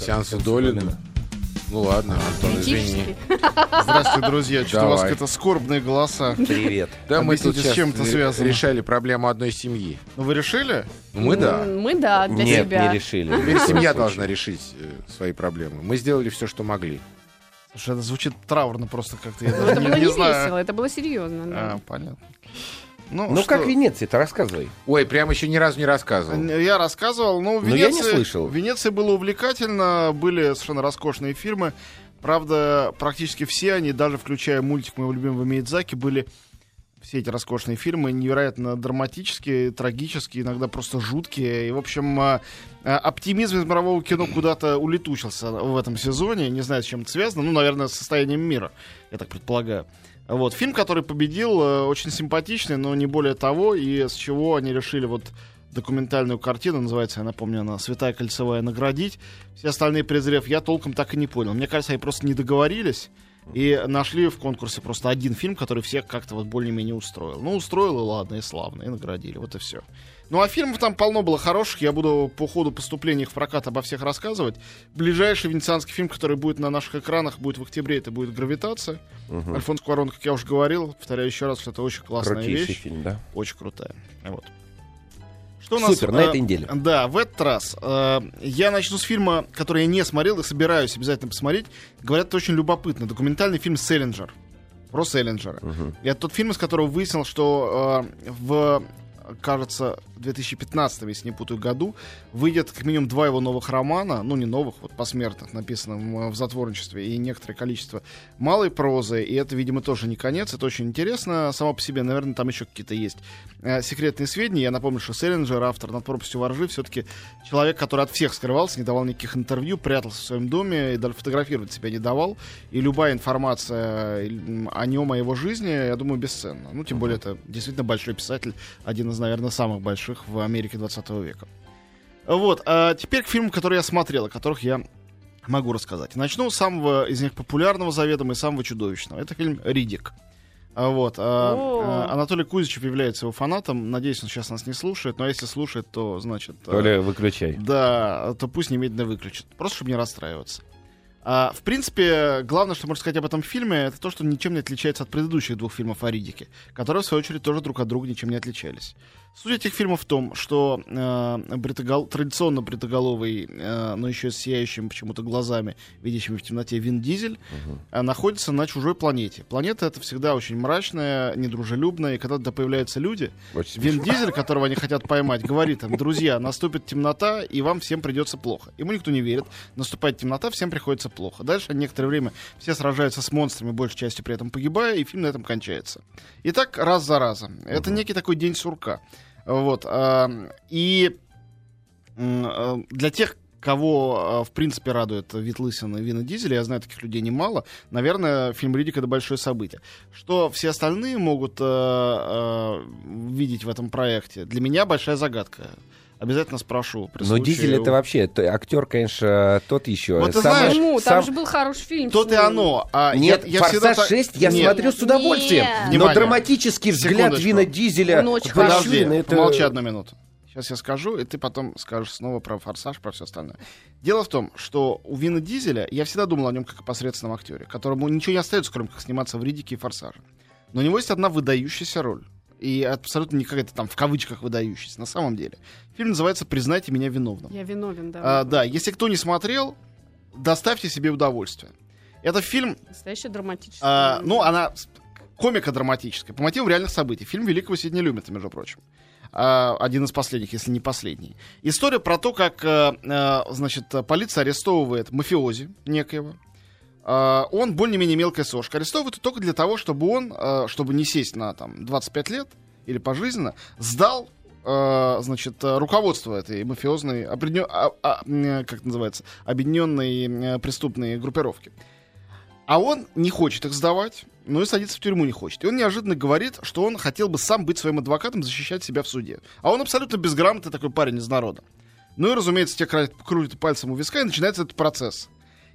Сеанс Удолина. Ну ладно, Антон, извини. Здравствуйте, друзья. Что у вас какие-то скорбные голоса. Привет. Да, мы тут с сейчас чем это ре- связано? решали проблему одной семьи. Ну, вы решили? Ну, мы да. Мы да, для Нет, себя. не решили. Теперь семья должна решить э, свои проблемы. Мы сделали все, что могли. Слушай, это звучит траурно просто как-то. Это не, было не весело, это было серьезно. да. А, понятно. Ну, Ну что- как Венеция-то, рассказывай. Ой, прям еще ни разу не рассказывал. Я рассказывал, ну, в Но я не Венеции, слышал. в Венеции было увлекательно, были совершенно роскошные фильмы. Правда, практически все они, даже включая мультик моего любимого Миядзаки, были все эти роскошные фильмы невероятно драматические, трагические, иногда просто жуткие. И, в общем, а, а, оптимизм из мирового кино куда-то улетучился в этом сезоне. Не знаю, с чем это связано. Ну, наверное, с состоянием мира, я так предполагаю. Вот. Фильм, который победил, э, очень симпатичный, но не более того, и с чего они решили вот документальную картину, называется, я напомню, она «Святая кольцевая» наградить. Все остальные презрев я толком так и не понял. Мне кажется, они просто не договорились и нашли в конкурсе просто один фильм, который всех как-то вот более-менее устроил. Ну, устроил, и ладно, и славно, и наградили, вот и все. Ну, а фильмов там полно было хороших, я буду по ходу поступления их в прокат обо всех рассказывать. Ближайший венецианский фильм, который будет на наших экранах, будет в октябре, это будет «Гравитация». Мгм. Альфонс Куарон, как я уже говорил, повторяю еще раз, что это очень классная Крутейший вещь, фильм, да? очень крутая. Вот. Что у нас, Супер, на э, этой неделе. Да, в этот раз. э, я начну с фильма, который я не смотрел и собираюсь обязательно посмотреть. Говорят, это очень любопытно. Документальный фильм «Селлинджер». Про Селлинджера. Мгм. И это тот фильм, из которого выяснил, что э, в, кажется, в 2015, если не путаю, году выйдет как минимум два его новых романа, ну не новых, вот посмертных, написанных в, затворничестве, и некоторое количество малой прозы, и это, видимо, тоже не конец, это очень интересно само по себе, наверное, там еще какие-то есть э, секретные сведения. Я напомню, что Селлинджер, автор «Над пропастью воржи», все-таки человек, который от всех скрывался, не давал никаких интервью, прятался в своем доме и даже фотографировать себя не давал. И любая информация м, о нем, о его жизни, я думаю, бесценна. Ну, тем более, это действительно большой писатель, один из, наверное, самых больших в Америке 20 века. Вот, а теперь к фильмам, которые я смотрел, о которых я могу рассказать. Начну с самого из них популярного заведомо и самого чудовищного. Это фильм «Ридик». А Вот. а, а, Анатолий Кузичев является его фанатом. Надеюсь, он сейчас нас не слушает. Но если слушает, то значит... а, Толя, выключай. да, то пусть немедленно выключит. Просто чтобы не расстраиваться. А, в принципе, главное, что можно сказать об этом фильме, это то, что он ничем не отличается от предыдущих двух фильмов о Ридике, которые, в свою очередь, тоже друг от друга ничем не отличались. Суть этих фильмов в том, что э, бритогол- традиционно бритоголовый, э, но еще с сияющими почему-то глазами, видящими в темноте Вин Дизель, э, находится на чужой планете. Планета это всегда очень мрачная, недружелюбная, и когда туда появляются люди, Очень Вин смешно. Дизель, которого они хотят поймать, говорит им, друзья, наступит темнота, и вам всем придется плохо. Ему никто не верит. Наступает темнота, всем приходится плохо. Дальше некоторое время все сражаются с монстрами, большей частью при этом погибая, и фильм на этом кончается. И так раз за разом. Это некий такой день сурка. Вот. а, И а, для тех, кого, а, в принципе, радует вид лысины Вина Дизеля, я знаю таких людей немало, наверное, фильм «Ридик» — это большое событие. Что все остальные могут э, э, видеть в этом проекте, для меня большая загадка. Обязательно спрошу. при Но случае. Дизель это вообще, то- актер, конечно, тот еще. Вот ты Самое- знаешь, Почему? сам- Там же был хороший фильм. То-то с и оно. А Нет, я, я «Форсаж всегда так- 6» я Нет. смотрю с удовольствием. Нет. Но Внимание. драматический взгляд Секундочку. Вина Дизеля... Вообще, Подожди, ну, это- помолчи одну минуту. Сейчас я скажу, и ты потом скажешь снова про «Форсаж», про все остальное. Дело в том, что у Вина Дизеля, я всегда думал о нем как о посредственном актере, которому ничего не остается, кроме как сниматься в «Ридике» и «Форсаже». Но у него есть одна выдающаяся роль. И абсолютно не какая-то там в кавычках выдающаяся, на самом деле. Фильм называется «Признайте меня виновным». Я виновен, да. А, да, если кто не смотрел, доставьте себе удовольствие. Это фильм Настоящая драматическая. а, ну, она с- комика-драматическая, по мотивам реальных событий. Фильм Великого Сидни Люмета, между прочим. А, один из последних, если не последний. История про то, как, э, значит, полиция арестовывает мафиози некоего. А, он более-менее мелкая сошка. Арестовывают только для того, чтобы он, э, чтобы не сесть на там, 25 лет или пожизненно, сдал э, значит, руководство этой мафиозной, определен- а- а, как называется, объединенной преступной группировки. А он не хочет их сдавать, но и садиться в тюрьму не хочет. И он неожиданно говорит, что он хотел бы сам быть своим адвокатом, защищать себя в суде. А он абсолютно безграмотный такой парень из народа. Ну и, разумеется, те крутят пальцем у виска, и начинается этот процесс.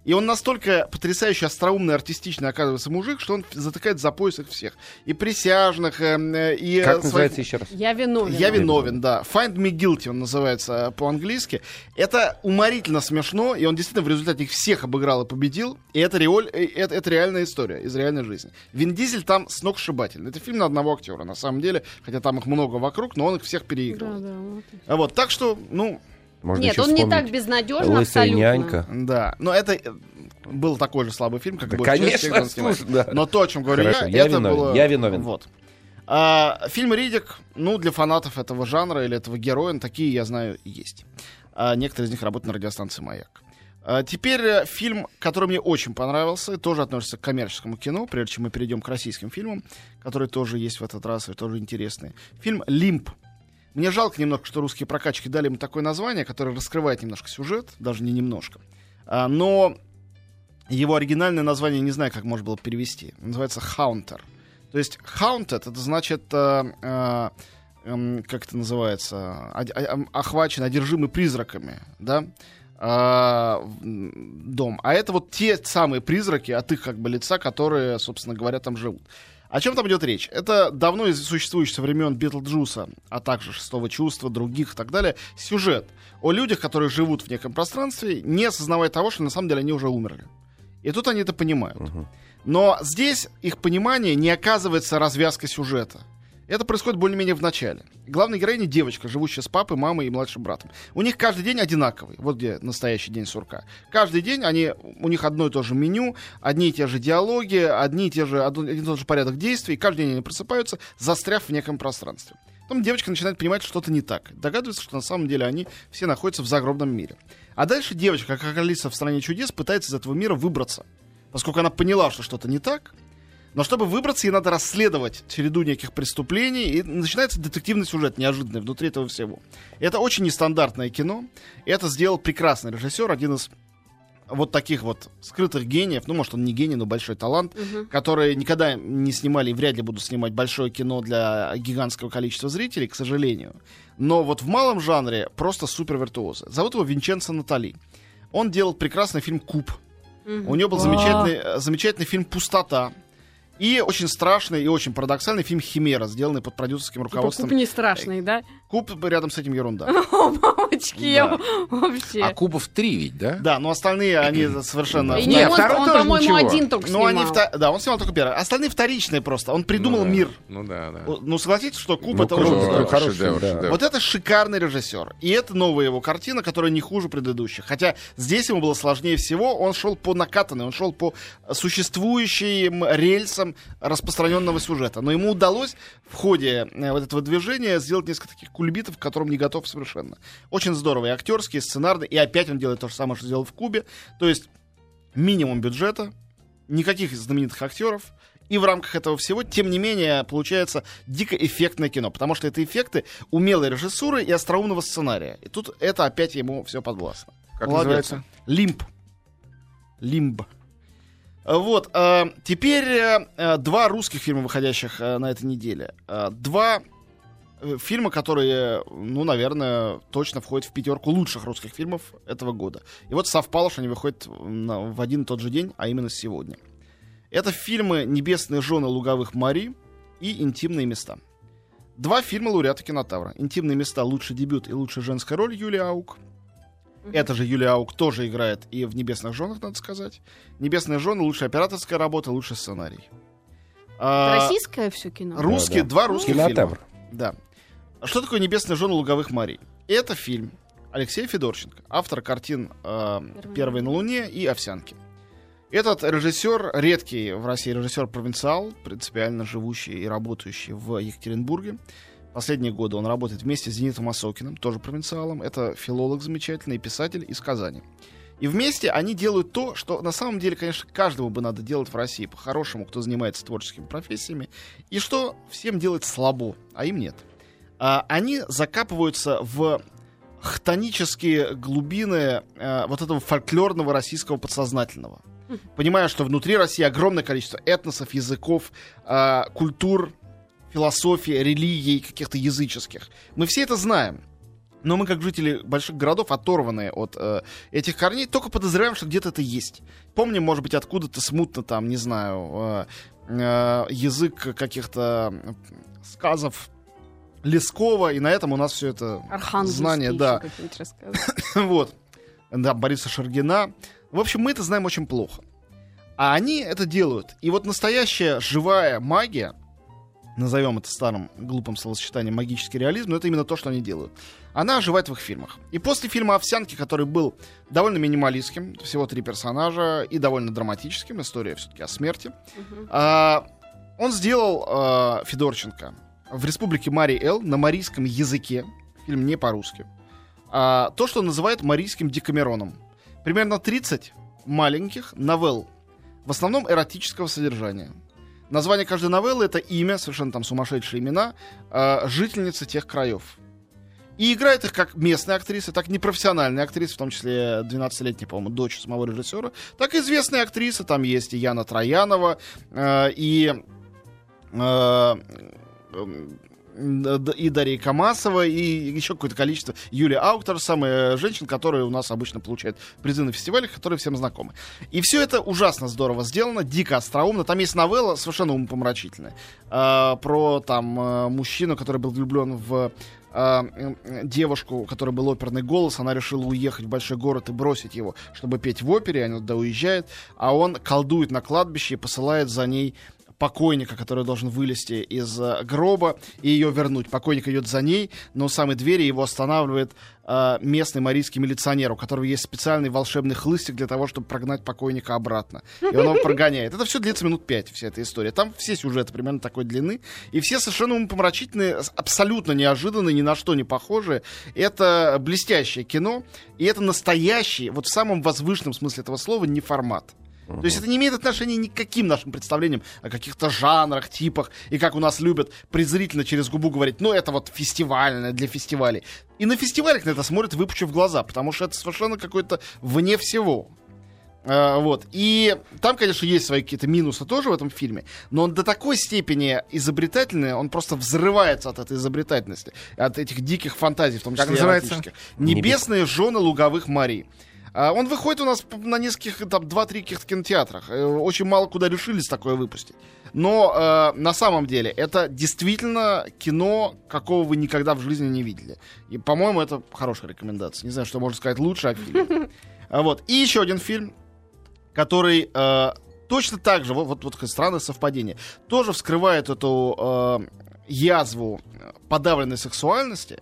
И он настолько потрясающе остроумный, артистичный оказывается мужик, что он затыкает за пояс их всех. И присяжных, э, э, и... э, Как своих- называется еще раз? Я виновен. я виновен, да. Find me guilty он называется э, по-английски. Это уморительно смешно, и он действительно в результате их всех обыграл и победил. И это, реоль- это, это реальная история из реальной жизни. Вин Дизель там сногсшибательный. Это фильм на одного актера, на самом деле. Хотя там их много вокруг, но он их всех Да, переигрывал. да, вот. А Вот, так что, ну, Можно Нет, он не так безнадежно «Лысая абсолютно. нянька». да. Но это э, был такой же слабый фильм, как Да, и «Большой конечно, человек, он снимает». слушай, да. Но то, о чем говорю Хорошо, я, я это виновен, было... я виновен. Вот. А, фильм «Ридик», ну, для фанатов этого жанра или этого героя, такие, я знаю, есть. А, некоторые из них работают на радиостанции «Маяк». А, теперь э, фильм, который мне очень понравился, тоже относится к коммерческому кино, прежде чем мы перейдем к российским фильмам, которые тоже есть в этот раз и тоже интересные. Фильм «Лимп». Мне жалко немножко, что русские прокачки дали ему такое название, которое раскрывает немножко сюжет, даже не немножко. А, но его оригинальное название не знаю, как можно было перевести. Называется «Хаунтер». То есть «haunted» — это значит, э, э, эм, как это называется, ам- охвачен, одержимый призраками, да, а, дом. А это вот те самые призраки от их как бы лица, которые, собственно говоря, там живут. О чем там идет речь? Это давно из- существующий со времен Битлджуса, а также Шестого чувства, других и так далее, сюжет о людях, которые живут в неком пространстве, не осознавая того, что на самом деле они уже умерли. И тут они это понимают. Но здесь их понимание не оказывается развязкой сюжета. Это происходит более-менее в начале. Главная героиня девочка, живущая с папой, мамой и младшим братом. У них каждый день одинаковый. Вот где настоящий день сурка. Каждый день они, у них одно и то же меню, одни и те же диалоги, одни и те же, один и тот же порядок действий. Каждый день они просыпаются, застряв в неком пространстве. Потом девочка начинает понимать, что что-то не так. Догадывается, что на самом деле они все находятся в загробном мире. А дальше девочка, как Алиса в стране чудес, пытается из этого мира выбраться. Поскольку она поняла, что что-то не так, но чтобы выбраться, ей надо расследовать череду неких преступлений, и начинается детективный сюжет неожиданный внутри этого всего. Это очень нестандартное кино. Это сделал прекрасный режиссер, один из вот таких вот скрытых гениев, ну, может, он не гений, но большой талант, которые никогда не снимали и вряд ли будут снимать большое кино для гигантского количества зрителей, к сожалению. Но вот в малом жанре просто супер виртуозы. Зовут его Винченцо Натали. Он делал прекрасный фильм «Куб». У него был замечательный, э, замечательный фильм «Пустота». И очень страшный и очень парадоксальный фильм «Химера», сделанный под продюсерским Типа руководством. куб не страшный, да? Куб рядом с этим ерунда. О, мамочки, я вообще. А Кубов три ведь, да? Да, но остальные, они совершенно... И Нет, не, он, второй он, тоже по-моему, один только Ну, они снимал. вта- Да, он снимал только первый. Остальные вторичные просто. Он придумал Ну да. мир. Ну да, да. Ну, согласитесь, что Куб Ну, это круто, уже... да. О, хороший шедевр, да. шедевр. Вот это шикарный режиссер. И это новая его картина, которая не хуже предыдущих. Хотя здесь ему было сложнее всего. Он шел по накатанной, он шел по существующим рельсам распространенного сюжета. Но ему удалось в ходе э, вот этого движения сделать несколько таких кульбитов, к которым не готов совершенно. Очень здорово. И актерский, и сценарный. И опять он делает то же самое, что сделал в Кубе. То есть минимум бюджета, никаких знаменитых актеров. И в рамках этого всего, тем не менее, получается дико эффектное кино. Потому что это эффекты умелой режиссуры и остроумного сценария. И тут это опять ему все подвластно. Как Молодец. называется? Лимб. Лимб. А, Вот. э, теперь э, э, два русских фильма, выходящих э, на этой неделе. Два фильма, которые, ну, наверное, точно входят в пятерку лучших русских фильмов этого года. И вот совпало, что они выходят в один и тот же день, а именно сегодня. Это фильмы «Небесные жены луговых Мари» и «Интимные места». Два фильма лауреата кинотавра. «Интимные места. Лучший дебют и лучшая женская роль» Юлия Аук. Это же Юлия Аук тоже играет и в «Небесных женах», надо сказать. «Небесные жены» — лучшая операторская работа, лучший сценарий. А, Российское все кино. Русские, Да, да. два русских Кинотавр. фильма. Да. Что такое «Небесные жены луговых морей»? Это фильм Алексея Федорченко, автор картин э, «Первый на Луне» и «Овсянки». Этот режиссер, редкий в России режиссер-провинциал, принципиально живущий и работающий в Екатеринбурге. Последние годы он работает вместе с Зенитом Осокиным, тоже провинциалом. Это филолог замечательный, писатель из Казани. И вместе они делают то, что на самом деле, конечно, каждому бы надо делать в России по-хорошему, кто занимается творческими профессиями, и что всем делать слабо, а им нет. А, они закапываются в хтонические глубины э, вот этого фольклорного российского подсознательного. Понимая, что внутри России огромное количество этносов, языков, э, культур, философии, религий каких-то языческих. Мы все это знаем. Но мы, как жители больших городов, оторванные от э, этих корней, только подозреваем, что где-то это есть. Помним, может быть, откуда-то смутно там, не знаю, э, э, язык каких-то сказов Лескова, и на этом у нас все это знание, да. вот. Да, Бориса Шаргина. В общем, мы это знаем очень плохо. А они это делают. И вот настоящая живая магия, назовем это старым глупым словосочетанием магический реализм, но это именно то, что они делают. Она оживает в их фильмах. И после фильма «Овсянки», который был довольно минималистским, всего три персонажа, и довольно драматическим, история все-таки о смерти, а, он сделал а, Федорченко в республике Марий Эл на марийском языке, фильм не по-русски, а, то, что он называет марийским декамероном. Примерно 30 маленьких новелл, в основном эротического содержания. Название каждой новеллы — это имя, совершенно там сумасшедшие имена, а, жительницы тех краев. И играет их как местные актрисы, так и непрофессиональные актрисы, в том числе 12-летняя, по-моему, дочь самого режиссера, так и известные актрисы. Там есть и Яна Троянова, э, и, э, и Дарья Камасова, и еще какое-то количество. Юлия Ауктор, самые женщин, которые у нас обычно получают призы на фестивалях, которые всем знакомы. И все это ужасно здорово сделано, дико остроумно. Там есть новелла совершенно умопомрачительная. э, про там э, мужчину, который был влюблен в э, э, девушку, у которой был оперный голос, она решила уехать в большой город и бросить его, чтобы петь в опере, она туда уезжает, а он колдует на кладбище и посылает за ней покойника, который должен вылезти из э, гроба и ее вернуть. Покойник идет за ней, но у самой двери его останавливает э, местный марийский милиционер, у которого есть специальный волшебный хлыстик для того, чтобы прогнать покойника обратно. И он его прогоняет. Это все длится минут пять, вся эта история. Там все сюжеты примерно такой длины. И все совершенно помрачительные, абсолютно неожиданные, ни на что не похожие. Это блестящее кино. И это настоящий, вот в самом возвышенном смысле этого слова, не формат. То есть это не имеет отношения ни к каким нашим представлениям о каких-то жанрах, типах, и как у нас любят презрительно через губу говорить, ну это вот фестивальное для фестивалей. И на фестивалях на это смотрят, выпучив глаза, потому что это совершенно какое-то вне всего. А, вот. И там, конечно, есть свои какие-то минусы тоже в этом фильме, но он до такой степени изобретательный, он просто взрывается от этой изобретательности, от этих диких фантазий, в том числе Как называется? «Небесные жены луговых морей». А, Он выходит у нас на нескольких, там, 2-3 каких-то кинотеатрах. Э, Очень мало куда решились такое выпустить. Но э, на самом деле это действительно кино, какого вы никогда в жизни не видели. И, по-моему, это хорошая рекомендация. Не знаю, что можно сказать лучше о фильме. А Вот. И еще один фильм, который э, точно так же, вот, вот, вот странное совпадение, тоже вскрывает эту э, язву подавленной сексуальности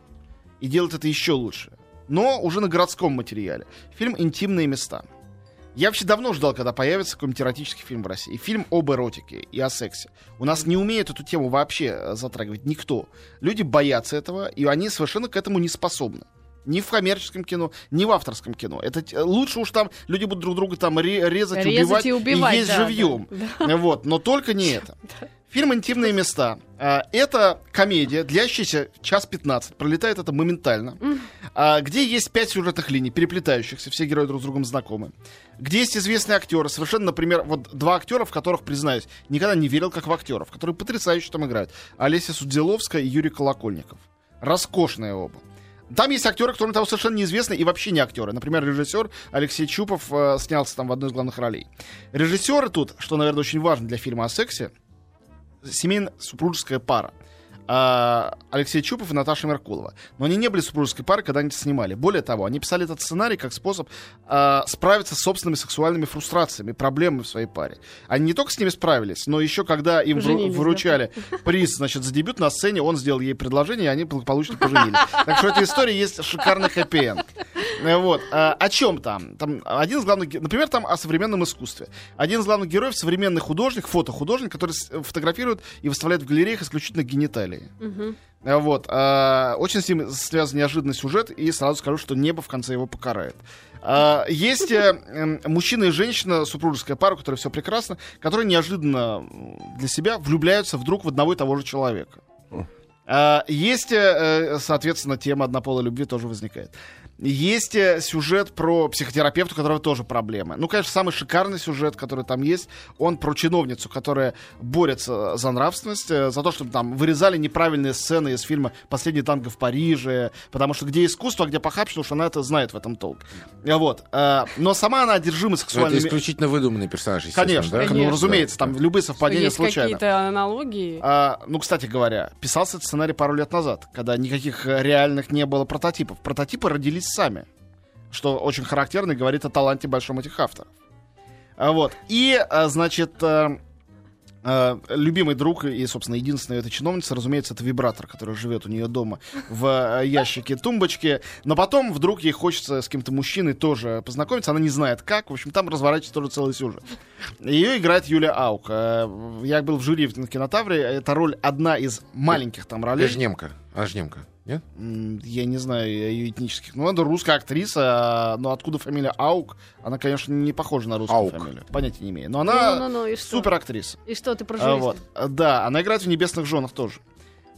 и делает это еще лучше. Но уже на городском материале. Фильм «Интимные места». Я вообще давно ждал, когда появится какой-нибудь эротический фильм в России. Фильм об эротике и о сексе. У нас не умеет эту тему вообще э, затрагивать никто. Люди боятся этого, и они совершенно к этому не способны. Ни в коммерческом кино, ни в авторском кино. Это лучше уж там люди будут друг друга там ре- резать, Резать убивать, и убивать, есть да, живьем. да, Вот, но только не это. Фильм «Интимные места». А, Это комедия, длящаяся час 15. Пролетает это моментально. А, Где есть пять сюжетных линий, переплетающихся, все герои друг с другом знакомы. Где есть известные актеры, совершенно, например, вот два актера, в которых, признаюсь, никогда не верил как в актеров, которые потрясающе там играют. Олеся Судзиловская и Юрий Колокольников. Роскошные оба. Там есть актеры, кроме того, совершенно неизвестные и вообще не актеры. Например, режиссер Алексей Чупов э, снялся там в одной из главных ролей. Режиссеры тут, что, наверное, очень важно для фильма о сексе, семейно-супружеская пара. А, Алексей Чупов и Наташа Меркулова. Но они не были супружеской парой, когда они это снимали. Более того, они писали этот сценарий как способ а, справиться с собственными сексуальными фрустрациями, проблемами в своей паре. Они не только с ними справились, но еще когда им Поженились, да. выручали приз, значит, за дебют на сцене, он сделал ей предложение, и они благополучно поженились. Так что в этой истории есть шикарный хэппи-энд. Э, Вот. А, О чем там? Там один из главных... Например, там о современном искусстве. Один из главных героев — современный художник, фотохудожник, который фотографирует и выставляет в галереях исключительно гениталии. А, Вот. А, Очень с ним связан неожиданный сюжет, и сразу скажу, что небо в конце его покарает. А, Есть э, мужчина и женщина, супружеская пара, у которой все прекрасно, которые неожиданно для себя влюбляются вдруг в одного и того же человека. Есть, э, э, соответственно, тема однополой любви тоже возникает. Есть э, сюжет про психотерапевта, у которого тоже проблемы. Ну, конечно, самый шикарный сюжет, который там есть, он про чиновницу, которая борется за нравственность, э, за то, чтобы там вырезали неправильные сцены из фильма «Последний танго в Париже», потому что где искусство, а где похабщина, уж она это знает в этом толк. Э, Вот. Э, Но сама она одержима Но это сексуальными... исключительно выдуманный персонаж, Конечно, да? ну, Конечно. разумеется, там любые совпадения есть случайно. какие-то аналогии. А, ну, кстати говоря, писался этот сценарий пару лет назад, когда никаких э, реальных не было прототипов. Прототипы родились сами, что очень характерно и говорит о таланте большом этих авторов. А, вот. И, а, значит, э, э, любимый друг и, собственно, единственная эта чиновница, разумеется, это вибратор, который живет у нее дома в э, ящике тумбочки. Но потом вдруг ей хочется с каким-то мужчиной тоже познакомиться. Она не знает как. В общем, там разворачивается тоже целый сюжет. Ее играет Юлия Аук. Я был в жюри в кинотавре. Это роль одна из маленьких там ролей. Же немка. Же немка, нет? Я не знаю ее этнических. Ну, это русская актриса, а, но откуда фамилия Аук? Она, конечно, не похожа на русскую Аук. фамилию. Понятия не имею. Но она Ну-ну-ну, и что? супер актриса. И что, ты про А, вот. А, Да, она играет в «Небесных женах» тоже.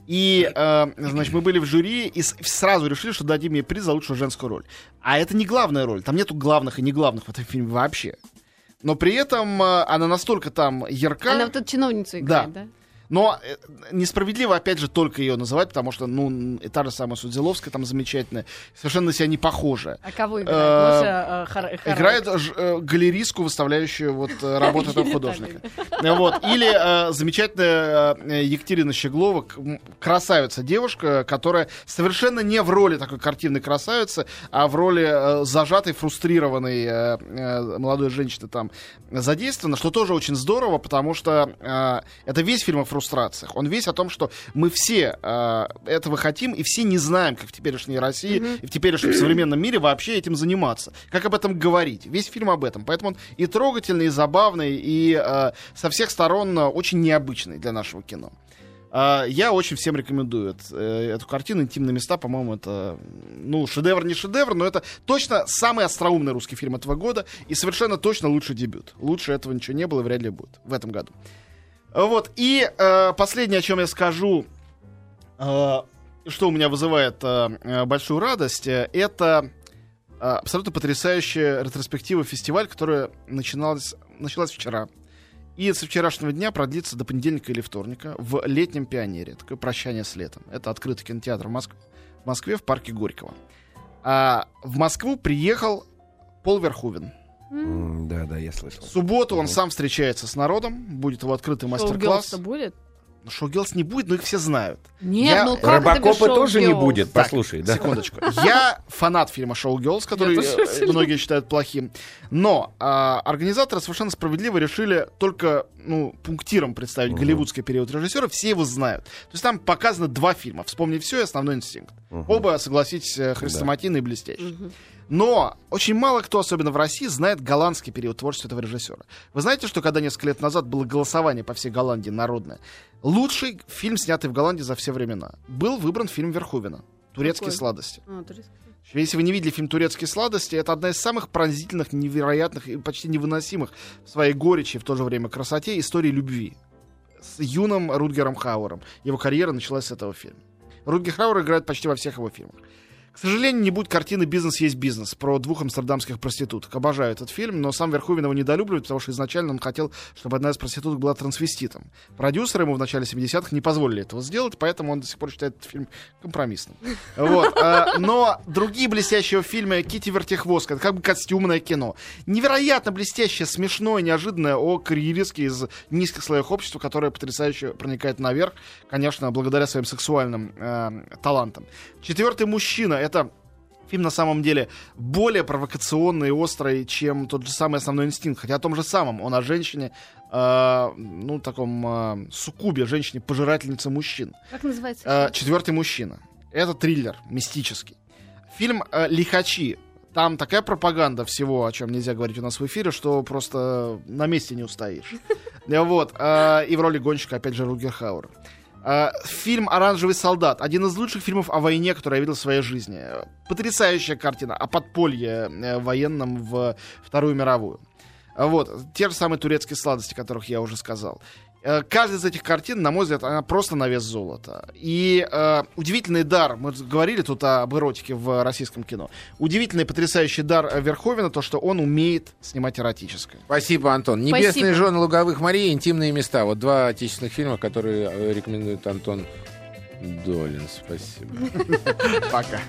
И, э, значит, мы были в жюри и сразу решили, что дадим ей приз за лучшую женскую роль. А это не главная роль. Там нету главных и не главных в этом фильме вообще. Но при этом э, она настолько там ярка. Она вот эту чиновницу играет, да? Но э, несправедливо, опять же, только ее называть, потому что, ну, и та же самая Судзиловская там замечательная, совершенно на себя не похожа. А кого Э, играет? Э. Играет галеристку, выставляющую вот работу этого художника. Вот. Или замечательная Екатерина Щеглова, красавица девушка, которая совершенно не в роли такой картинной красавицы, а в роли зажатой, фрустрированной молодой женщины там задействована, что тоже очень здорово, потому что это весь фильм о фрустрациях. Он весь о том, что мы все э, этого хотим, и все не знаем, как в теперешней России и в теперешнем современном мире вообще этим заниматься. Как об этом говорить. Весь фильм об этом. Поэтому он и трогательный, и забавный, и э, со всех сторон э, очень необычный для нашего кино. А, Я очень всем рекомендую э, эту картину «Интимные места». По-моему, это, ну, шедевр не шедевр, но это точно самый остроумный русский фильм этого года и совершенно точно лучший дебют. Лучше этого ничего не было и вряд ли будет в этом году. Вот. И э, последнее, о чем я скажу, э, что у меня вызывает э, э, большую радость, э, это э, абсолютно потрясающая ретроспектива фестиваль, которая начиналась, началась вчера. И со вчерашнего дня продлится до понедельника или вторника в летнем пионере. Такое прощание с летом. Это открытый кинотеатр в, Моск- в Москве в парке Горького. А в Москву приехал Пол Верховен. Да, да, я слышал. В субботу он сам встречается с народом, будет его открытый мастер-класс. Будет? Ну, Шоу-гелс не будет, но их все знают. Нет, Я- ну как Робокопа тоже не будет, Так, послушай, да? Секундочку. Я фанат фильма «Шоу Girls», который э, многие считают плохим. Но а, организаторы совершенно справедливо решили только ну, пунктиром представить Мгм. голливудский период режиссера. Все его знают. То есть там показано два фильма. «Вспомни все» и «Основной инстинкт». Мгм. Оба, согласитесь, э, хрестоматийные и блестящие. Мгм. Но очень мало кто, особенно в России, знает голландский период творчества этого режиссера. Вы знаете, что когда несколько лет назад было голосование по всей Голландии народное, лучший фильм, снятый в Голландии за все времена, был выбран фильм Верховена «Турецкие Какой? сладости». А, турецкий. Если вы не видели фильм «Турецкие сладости», это одна из самых пронзительных, невероятных и почти невыносимых в своей горечи и в то же время красоте истории любви с юным Рутгером Хауэром. Его карьера началась с этого фильма. Рутгер Хауэр играет почти во всех его фильмах. К сожалению, не будет картины «Бизнес есть бизнес» про двух амстердамских проституток. Обожаю этот фильм, но сам Верховен его недолюбливает, потому что изначально он хотел, чтобы одна из проституток была трансвеститом. Продюсеры ему в начале 70-х не позволили этого сделать, поэтому он до сих пор считает этот фильм компромиссным. Вот. а, Но другие блестящие фильмы Кити Вертихвост, это как бы костюмное кино. Невероятно блестящее, смешное, неожиданное о карьеристке из низких слоев общества, которое потрясающе проникает наверх, конечно, благодаря своим сексуальным э, талантам. Четвертый мужчина это фильм на самом деле более провокационный и острый, чем тот же самый основной инстинкт. Хотя о том же самом. Он о женщине, э, ну, таком э, суккубе, женщине-пожирательнице мужчин. Как называется? Э, Четвертый мужчина. Это триллер, мистический. Фильм э, «Лихачи». Там такая пропаганда всего, о чем нельзя говорить у нас в эфире, что просто на месте не устоишь. Вот. э, И в роли гонщика, опять же, Ругер Хауэр. Э, Фильм «Оранжевый солдат». Один из лучших фильмов о войне, который я видел в своей жизни. Э, Потрясающая картина о подполье э, военном в Вторую мировую. А Вот. Те же самые турецкие сладости, о которых я уже сказал. Э, каждая из этих картин, на мой взгляд, она просто на вес золота. И э, удивительный дар, мы говорили тут об эротике в российском кино, удивительный, потрясающий дар Верховина, то, что он умеет снимать эротическое. Спасибо, Антон. «Небесные жены луговых морей», «Интимные места». Вот два отечественных фильма, которые э, рекомендует Антон Долин. Спасибо. Пока.